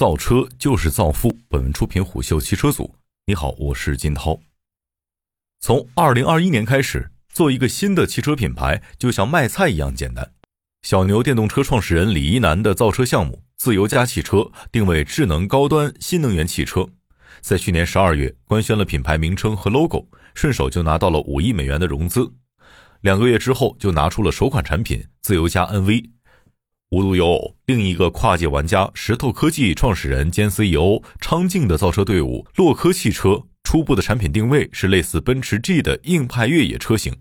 造车就是造富。本文出品虎嗅汽车组。你好，我是金涛。从二零二一年开始，做一个新的汽车品牌就像卖菜一样简单。小牛电动车创始人李一男的造车项目自由家汽车定位智能高端新能源汽车，在去年十二月官宣了品牌名称和 logo，顺手就拿到了五亿美元的融资。两个月之后，就拿出了首款产品自由家 NV。无独有偶，另一个跨界玩家石头科技创始人兼 CEO 昌静的造车队伍洛科汽车，初步的产品定位是类似奔驰 G 的硬派越野车型。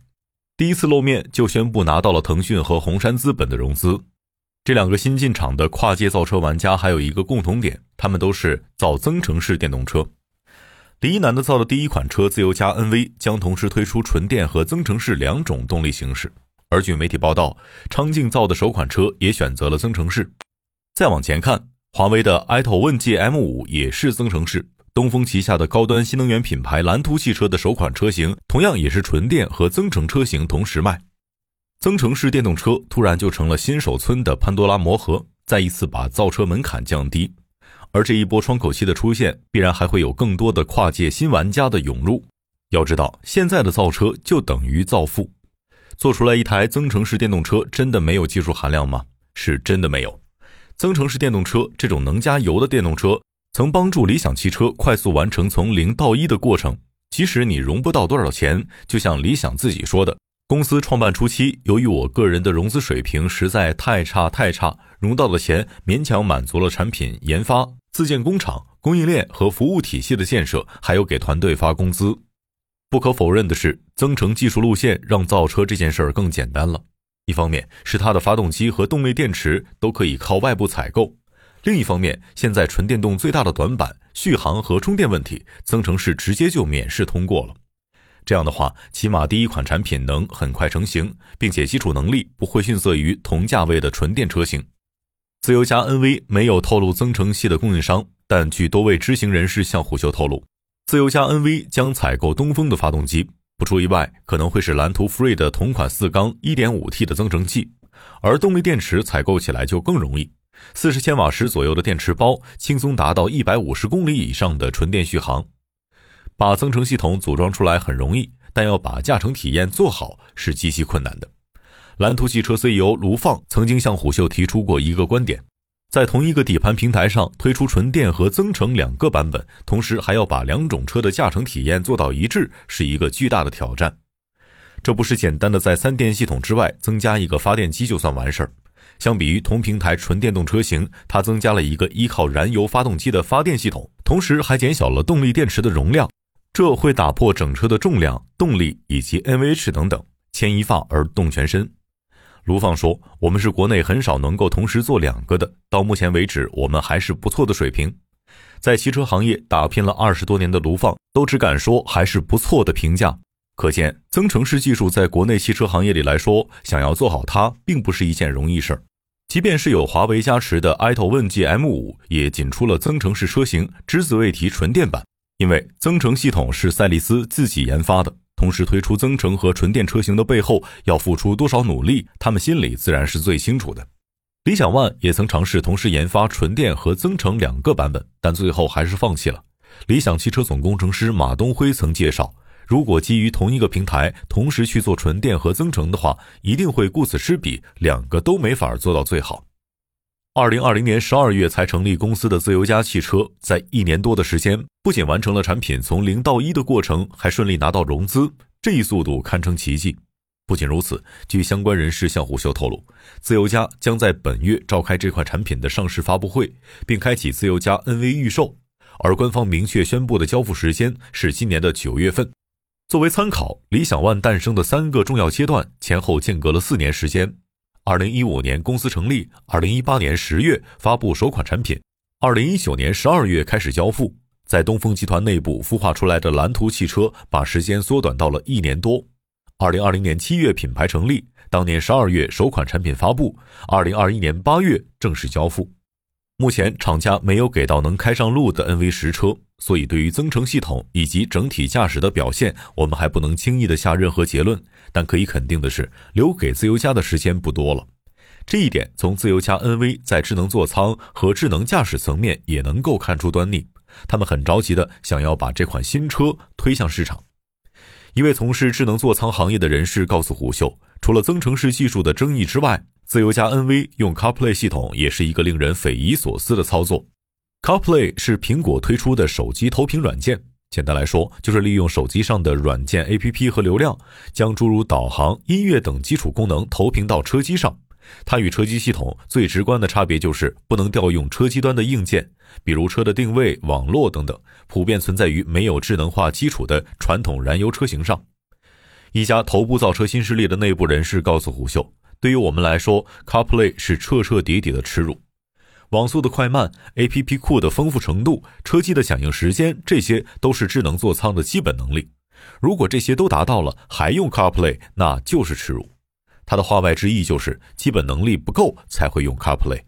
第一次露面就宣布拿到了腾讯和红杉资本的融资。这两个新进场的跨界造车玩家还有一个共同点，他们都是造增程式电动车。李一男的造的第一款车自由加 NV 将同时推出纯电和增程式两种动力形式。而据媒体报道，昌静造的首款车也选择了增程式。再往前看，华为的 i-T o 问界 M5 也是增程式。东风旗下的高端新能源品牌蓝图汽车的首款车型，同样也是纯电和增程车型同时卖。增程式电动车突然就成了新手村的潘多拉魔盒，再一次把造车门槛降低。而这一波窗口期的出现，必然还会有更多的跨界新玩家的涌入。要知道，现在的造车就等于造富。做出来一台增程式电动车，真的没有技术含量吗？是真的没有。增程式电动车这种能加油的电动车，曾帮助理想汽车快速完成从零到一的过程。即使你融不到多少钱，就像理想自己说的，公司创办初期，由于我个人的融资水平实在太差太差，融到的钱勉强满足了产品研发、自建工厂、供应链和服务体系的建设，还有给团队发工资。不可否认的是，增程技术路线让造车这件事儿更简单了。一方面是它的发动机和动力电池都可以靠外部采购，另一方面，现在纯电动最大的短板续航和充电问题，增程式直接就免试通过了。这样的话，起码第一款产品能很快成型，并且基础能力不会逊色于同价位的纯电车型。自由家 NV 没有透露增程系的供应商，但据多位知情人士向虎嗅透露。自由家 NV 将采购东风的发动机，不出意外，可能会是蓝图 Free 的同款四缸 1.5T 的增程器，而动力电池采购起来就更容易，四十千瓦时左右的电池包，轻松达到一百五十公里以上的纯电续航。把增程系统组装出来很容易，但要把驾乘体验做好是极其困难的。蓝图汽车 CEO 卢放曾经向虎嗅提出过一个观点。在同一个底盘平台上推出纯电和增程两个版本，同时还要把两种车的驾乘体验做到一致，是一个巨大的挑战。这不是简单的在三电系统之外增加一个发电机就算完事儿。相比于同平台纯电动车型，它增加了一个依靠燃油发动机的发电系统，同时还减小了动力电池的容量，这会打破整车的重量、动力以及 NVH 等等，牵一发而动全身。卢放说：“我们是国内很少能够同时做两个的，到目前为止，我们还是不错的水平。在汽车行业打拼了二十多年的卢放，都只敢说还是不错的评价。可见，增程式技术在国内汽车行业里来说，想要做好它，并不是一件容易事儿。即便是有华为加持的 i-T o 问界 M5，也仅出了增程式车型，只字未提纯电版，因为增程系统是赛力斯自己研发的。”同时推出增程和纯电车型的背后要付出多少努力，他们心里自然是最清楚的。理想 ONE 也曾尝试同时研发纯电和增程两个版本，但最后还是放弃了。理想汽车总工程师马东辉曾介绍，如果基于同一个平台同时去做纯电和增程的话，一定会顾此失彼，两个都没法做到最好。二零二零年十二月才成立公司的自由家汽车，在一年多的时间，不仅完成了产品从零到一的过程，还顺利拿到融资，这一速度堪称奇迹。不仅如此，据相关人士向虎嗅透露，自由家将在本月召开这款产品的上市发布会，并开启自由家 NV 预售，而官方明确宣布的交付时间是今年的九月份。作为参考，理想 ONE 诞生的三个重要阶段前后间隔了四年时间。二零一五年公司成立，二零一八年十月发布首款产品，二零一九年十二月开始交付。在东风集团内部孵化出来的蓝图汽车，把时间缩短到了一年多。二零二零年七月品牌成立，当年十二月首款产品发布，二零二一年八月正式交付。目前厂家没有给到能开上路的 NV 十车。所以，对于增程系统以及整体驾驶的表现，我们还不能轻易的下任何结论。但可以肯定的是，留给自由家的时间不多了。这一点从自由家 NV 在智能座舱和智能驾驶层面也能够看出端倪。他们很着急的想要把这款新车推向市场。一位从事智能座舱行业的人士告诉虎嗅，除了增程式技术的争议之外，自由家 NV 用 CarPlay 系统也是一个令人匪夷所思的操作。CarPlay 是苹果推出的手机投屏软件，简单来说就是利用手机上的软件 APP 和流量，将诸如导航、音乐等基础功能投屏到车机上。它与车机系统最直观的差别就是不能调用车机端的硬件，比如车的定位、网络等等，普遍存在于没有智能化基础的传统燃油车型上。一家头部造车新势力的内部人士告诉虎嗅：“对于我们来说，CarPlay 是彻彻底底的耻辱。网速的快慢、APP 库的丰富程度、车机的响应时间，这些都是智能座舱的基本能力。如果这些都达到了，还用 CarPlay，那就是耻辱。”他的话外之意就是基本能力不够才会用 CarPlay。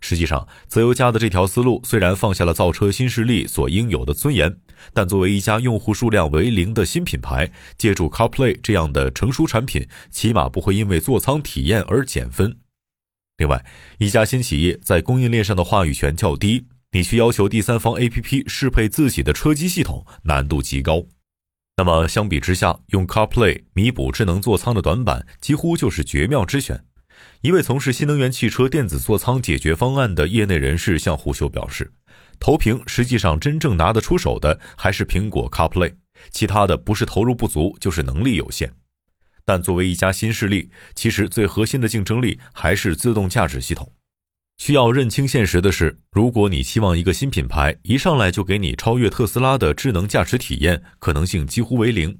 实际上，自由家的这条思路虽然放下了造车新势力所应有的尊严，但作为一家用户数量为零的新品牌，借助 CarPlay 这样的成熟产品，起码不会因为座舱体验而减分。另外，一家新企业在供应链上的话语权较低，你去要求第三方 APP 适配自己的车机系统，难度极高。那么相比之下，用 CarPlay 弥补智能座舱的短板，几乎就是绝妙之选。一位从事新能源汽车电子座舱解决方案的业内人士向虎嗅表示，投屏实际上真正拿得出手的还是苹果 CarPlay，其他的不是投入不足，就是能力有限。但作为一家新势力，其实最核心的竞争力还是自动驾驶系统。需要认清现实的是，如果你期望一个新品牌一上来就给你超越特斯拉的智能驾驶体验，可能性几乎为零。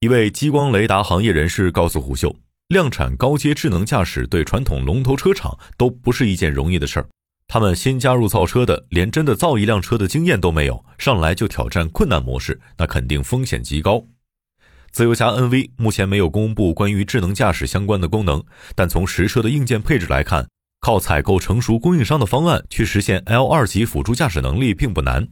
一位激光雷达行业人士告诉虎嗅，量产高阶智能驾驶对传统龙头车厂都不是一件容易的事儿。他们新加入造车的，连真的造一辆车的经验都没有，上来就挑战困难模式，那肯定风险极高。自由家 NV 目前没有公布关于智能驾驶相关的功能，但从实车的硬件配置来看。靠采购成熟供应商的方案去实现 L 二级辅助驾驶能力并不难。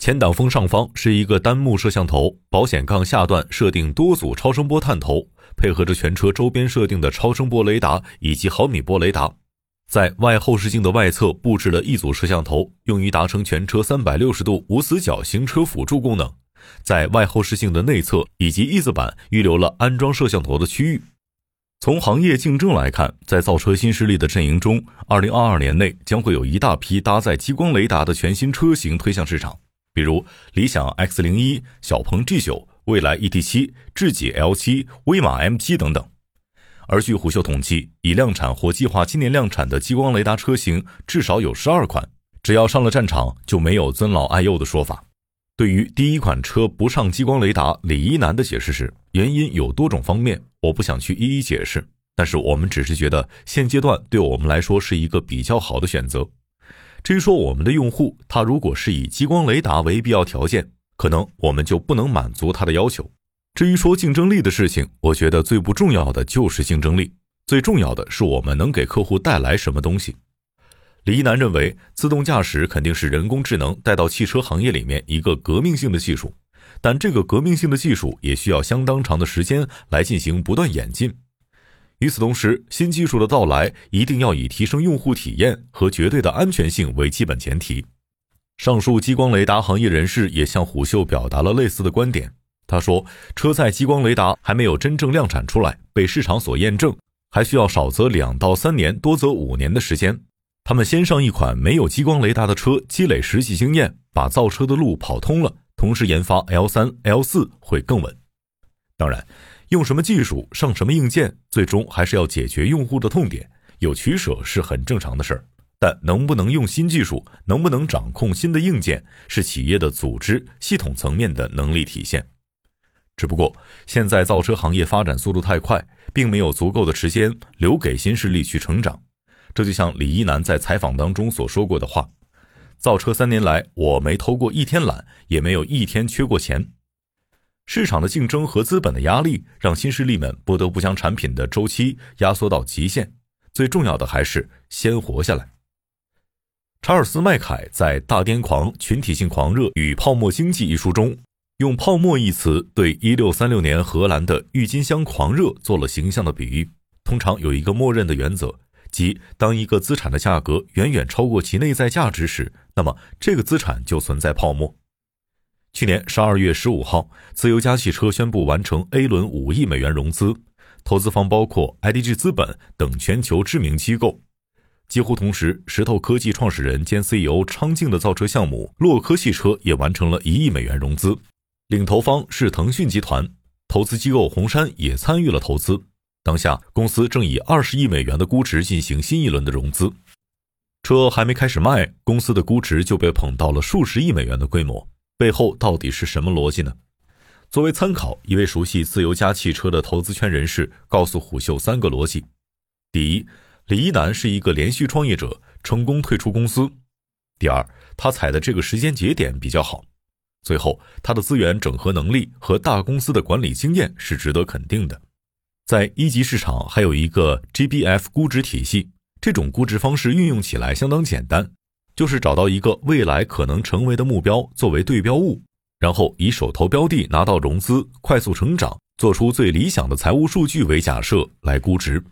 前挡风上方是一个单目摄像头，保险杠下段设定多组超声波探头，配合着全车周边设定的超声波雷达以及毫米波雷达。在外后视镜的外侧布置了一组摄像头，用于达成全车三百六十度无死角行车辅助功能。在外后视镜的内侧以及翼子板预留了安装摄像头的区域。从行业竞争来看，在造车新势力的阵营中，二零二二年内将会有一大批搭载激光雷达的全新车型推向市场，比如理想 X 零一、小鹏 G 九、蔚来 ET 七、智己 L 七、威马 M 七等等。而据虎嗅统计，已量产或计划今年量产的激光雷达车型至少有十二款，只要上了战场，就没有尊老爱幼的说法。对于第一款车不上激光雷达，李一男的解释是：原因有多种方面，我不想去一一解释。但是我们只是觉得现阶段对我们来说是一个比较好的选择。至于说我们的用户，他如果是以激光雷达为必要条件，可能我们就不能满足他的要求。至于说竞争力的事情，我觉得最不重要的就是竞争力，最重要的是我们能给客户带来什么东西。李一男认为，自动驾驶肯定是人工智能带到汽车行业里面一个革命性的技术，但这个革命性的技术也需要相当长的时间来进行不断演进。与此同时，新技术的到来一定要以提升用户体验和绝对的安全性为基本前提。上述激光雷达行业人士也向虎嗅表达了类似的观点。他说，车载激光雷达还没有真正量产出来，被市场所验证，还需要少则两到三年，多则五年的时间。他们先上一款没有激光雷达的车，积累实际经验，把造车的路跑通了，同时研发 L 三、L 四会更稳。当然，用什么技术上什么硬件，最终还是要解决用户的痛点，有取舍是很正常的事儿。但能不能用新技术，能不能掌控新的硬件，是企业的组织系统层面的能力体现。只不过现在造车行业发展速度太快，并没有足够的时间留给新势力去成长。这就像李一男在采访当中所说过的话：“造车三年来，我没偷过一天懒，也没有一天缺过钱。市场的竞争和资本的压力，让新势力们不得不将产品的周期压缩到极限。最重要的还是先活下来。”查尔斯·麦凯在《大癫狂、群体性狂热与泡沫经济》一书中，用“泡沫”一词对1636年荷兰的郁金香狂热做了形象的比喻。通常有一个默认的原则。即当一个资产的价格远远超过其内在价值时，那么这个资产就存在泡沫。去年十二月十五号，自由家汽车宣布完成 A 轮五亿美元融资，投资方包括 IDG 资本等全球知名机构。几乎同时，石头科技创始人兼 CEO 昌静的造车项目洛科汽车也完成了一亿美元融资，领投方是腾讯集团，投资机构红杉也参与了投资。当下，公司正以二十亿美元的估值进行新一轮的融资。车还没开始卖，公司的估值就被捧到了数十亿美元的规模，背后到底是什么逻辑呢？作为参考，一位熟悉自由家汽车的投资圈人士告诉虎嗅三个逻辑：第一，李一男是一个连续创业者，成功退出公司。第二，他踩的这个时间节点比较好。最后，他的资源整合能力和大公司的管理经验是值得肯定的。在一级市场还有一个 GBF 估值体系，这种估值方式运用起来相当简单，就是找到一个未来可能成为的目标作为对标物，然后以手头标的拿到融资、快速成长、做出最理想的财务数据为假设来估值。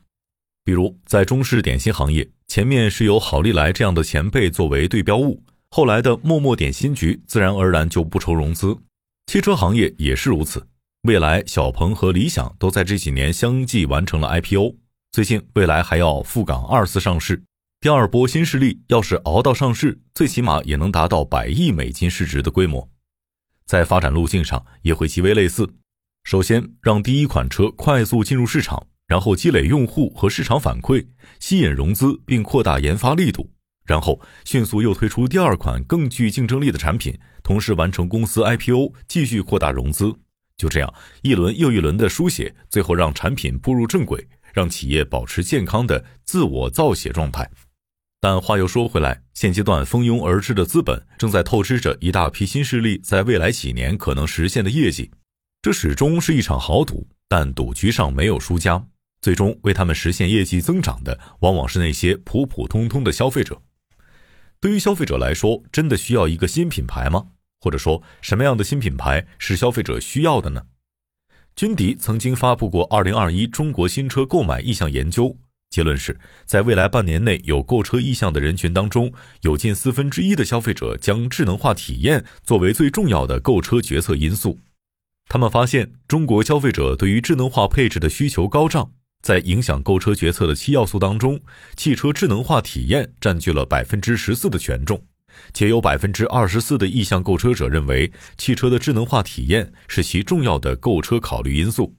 比如，在中式点心行业，前面是由好利来这样的前辈作为对标物，后来的默默点心局自然而然就不愁融资。汽车行业也是如此，未来、小鹏和理想都在这几年相继完成了 IPO。最近，未来还要赴港二次上市，第二波新势力要是熬到上市，最起码也能达到百亿美金市值的规模。在发展路径上也会极为类似，首先让第一款车快速进入市场。然后积累用户和市场反馈，吸引融资并扩大研发力度，然后迅速又推出第二款更具竞争力的产品，同时完成公司 IPO，继续扩大融资。就这样一轮又一轮的书写，最后让产品步入正轨，让企业保持健康的自我造血状态。但话又说回来，现阶段蜂拥而至的资本正在透支着一大批新势力在未来几年可能实现的业绩，这始终是一场豪赌，但赌局上没有输家。最终为他们实现业绩增长的，往往是那些普普通通的消费者。对于消费者来说，真的需要一个新品牌吗？或者说，什么样的新品牌是消费者需要的呢？君迪曾经发布过《二零二一中国新车购买意向研究》，结论是在未来半年内有购车意向的人群当中，有近四分之一的消费者将智能化体验作为最重要的购车决策因素。他们发现，中国消费者对于智能化配置的需求高涨。在影响购车决策的七要素当中，汽车智能化体验占据了百分之十四的权重，且有百分之二十四的意向购车者认为汽车的智能化体验是其重要的购车考虑因素。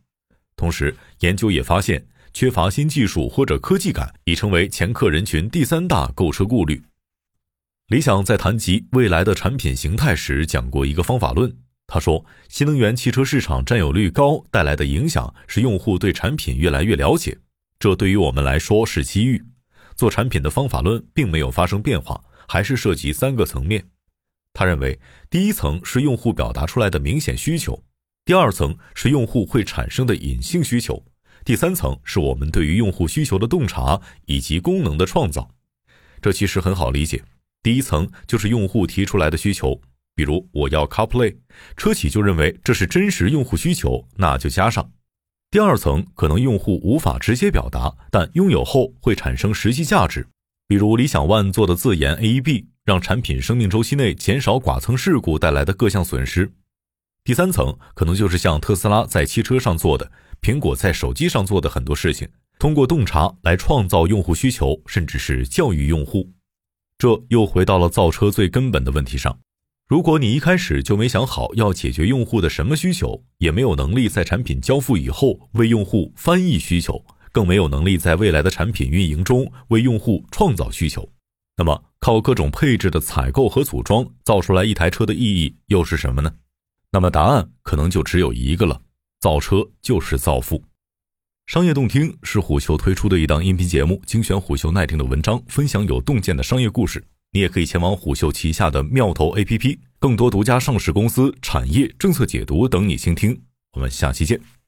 同时，研究也发现，缺乏新技术或者科技感已成为前客人群第三大购车顾虑。理想在谈及未来的产品形态时讲过一个方法论。他说，新能源汽车市场占有率高带来的影响是用户对产品越来越了解，这对于我们来说是机遇。做产品的方法论并没有发生变化，还是涉及三个层面。他认为，第一层是用户表达出来的明显需求，第二层是用户会产生的隐性需求，第三层是我们对于用户需求的洞察以及功能的创造。这其实很好理解，第一层就是用户提出来的需求。比如我要 CarPlay，车企就认为这是真实用户需求，那就加上。第二层可能用户无法直接表达，但拥有后会产生实际价值。比如理想 ONE 做的自研 AEB，让产品生命周期内减少剐蹭事故带来的各项损失。第三层可能就是像特斯拉在汽车上做的，苹果在手机上做的很多事情，通过洞察来创造用户需求，甚至是教育用户。这又回到了造车最根本的问题上。如果你一开始就没想好要解决用户的什么需求，也没有能力在产品交付以后为用户翻译需求，更没有能力在未来的产品运营中为用户创造需求，那么靠各种配置的采购和组装造出来一台车的意义又是什么呢？那么答案可能就只有一个了：造车就是造富。商业洞听是虎嗅推出的一档音频节目，精选虎嗅耐听的文章，分享有洞见的商业故事。你也可以前往虎嗅旗下的妙投 APP，更多独家上市公司、产业政策解读等你倾听。我们下期见。